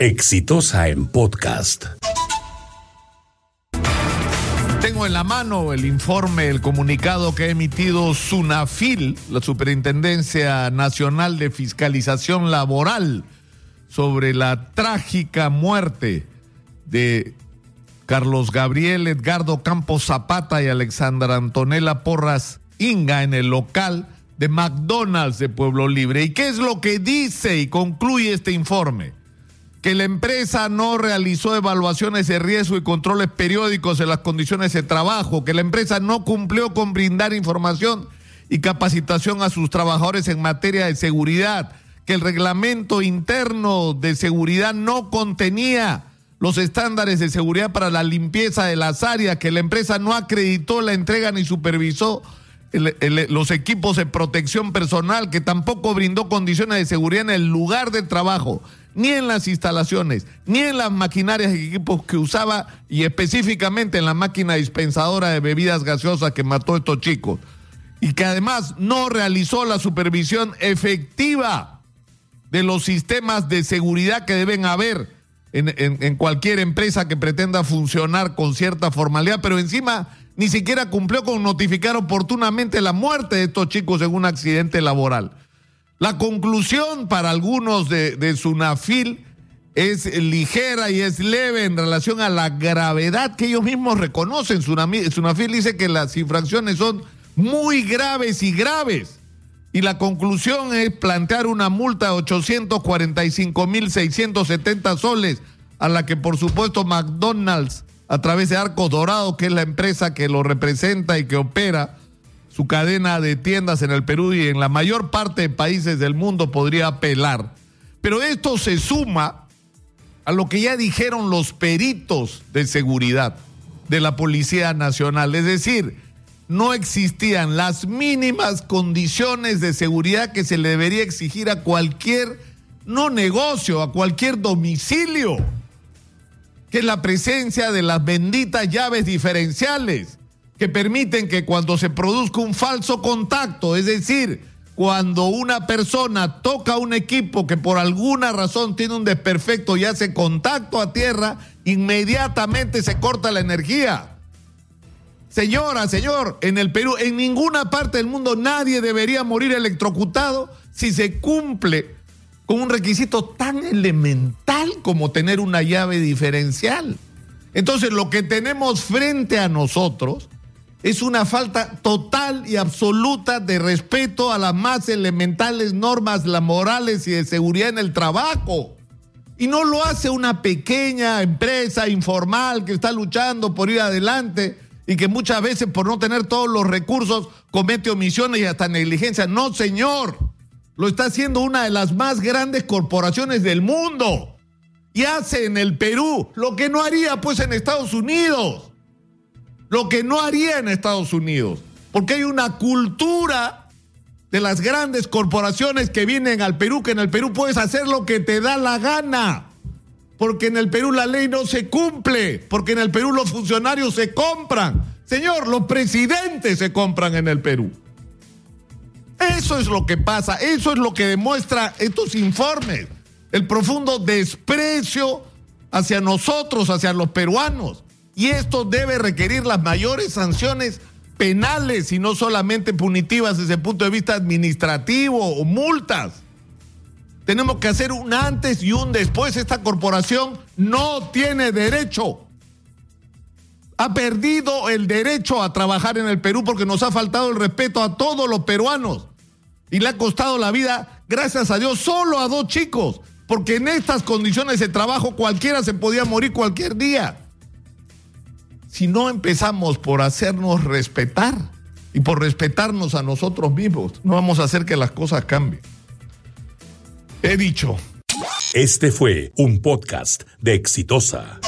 Exitosa en podcast. Tengo en la mano el informe, el comunicado que ha emitido SUNAFIL, la Superintendencia Nacional de Fiscalización Laboral, sobre la trágica muerte de Carlos Gabriel Edgardo Campos Zapata y Alexandra Antonella Porras Inga en el local de McDonald's de Pueblo Libre. ¿Y qué es lo que dice y concluye este informe? Que la empresa no realizó evaluaciones de riesgo y controles periódicos en las condiciones de trabajo, que la empresa no cumplió con brindar información y capacitación a sus trabajadores en materia de seguridad, que el reglamento interno de seguridad no contenía los estándares de seguridad para la limpieza de las áreas, que la empresa no acreditó la entrega ni supervisó los equipos de protección personal, que tampoco brindó condiciones de seguridad en el lugar de trabajo, ni en las instalaciones, ni en las maquinarias y equipos que usaba, y específicamente en la máquina dispensadora de bebidas gaseosas que mató a estos chicos, y que además no realizó la supervisión efectiva de los sistemas de seguridad que deben haber en, en cualquier empresa que pretenda funcionar con cierta formalidad, pero encima ni siquiera cumplió con notificar oportunamente la muerte de estos chicos en un accidente laboral. La conclusión para algunos de, Sunafil es ligera y es leve en relación a la gravedad que ellos mismos reconocen. Sunafil dice que las infracciones son muy graves y graves. Y la conclusión es plantear una multa de 845.670 soles, a la que por supuesto McDonald's a través de Arco Dorado, que es la empresa que lo representa y que opera su cadena de tiendas en el Perú y en la mayor parte de países del mundo podría apelar. Pero esto se suma a lo que ya dijeron los peritos de seguridad de la Policía Nacional. Es decir, no existían las mínimas condiciones de seguridad que se le debería exigir a cualquier, no negocio, a cualquier domicilio que es la presencia de las benditas llaves diferenciales que permiten que cuando se produzca un falso contacto, es decir, cuando una persona toca un equipo que por alguna razón tiene un desperfecto y hace contacto a tierra, inmediatamente se corta la energía. Señora, señor, en el Perú, en ninguna parte del mundo nadie debería morir electrocutado si se cumple con un requisito tan elemental como tener una llave diferencial. Entonces lo que tenemos frente a nosotros es una falta total y absoluta de respeto a las más elementales normas laborales y de seguridad en el trabajo. Y no lo hace una pequeña empresa informal que está luchando por ir adelante y que muchas veces por no tener todos los recursos comete omisiones y hasta negligencia. No, señor. Lo está haciendo una de las más grandes corporaciones del mundo. Y hace en el Perú lo que no haría pues en Estados Unidos. Lo que no haría en Estados Unidos. Porque hay una cultura de las grandes corporaciones que vienen al Perú, que en el Perú puedes hacer lo que te da la gana. Porque en el Perú la ley no se cumple. Porque en el Perú los funcionarios se compran. Señor, los presidentes se compran en el Perú. Eso es lo que pasa, eso es lo que demuestra estos informes, el profundo desprecio hacia nosotros, hacia los peruanos. Y esto debe requerir las mayores sanciones penales y no solamente punitivas desde el punto de vista administrativo o multas. Tenemos que hacer un antes y un después. Esta corporación no tiene derecho. Ha perdido el derecho a trabajar en el Perú porque nos ha faltado el respeto a todos los peruanos y le ha costado la vida, gracias a Dios, solo a dos chicos, porque en estas condiciones de trabajo cualquiera se podía morir cualquier día. Si no empezamos por hacernos respetar y por respetarnos a nosotros mismos, no vamos a hacer que las cosas cambien. He dicho. Este fue un podcast de Exitosa.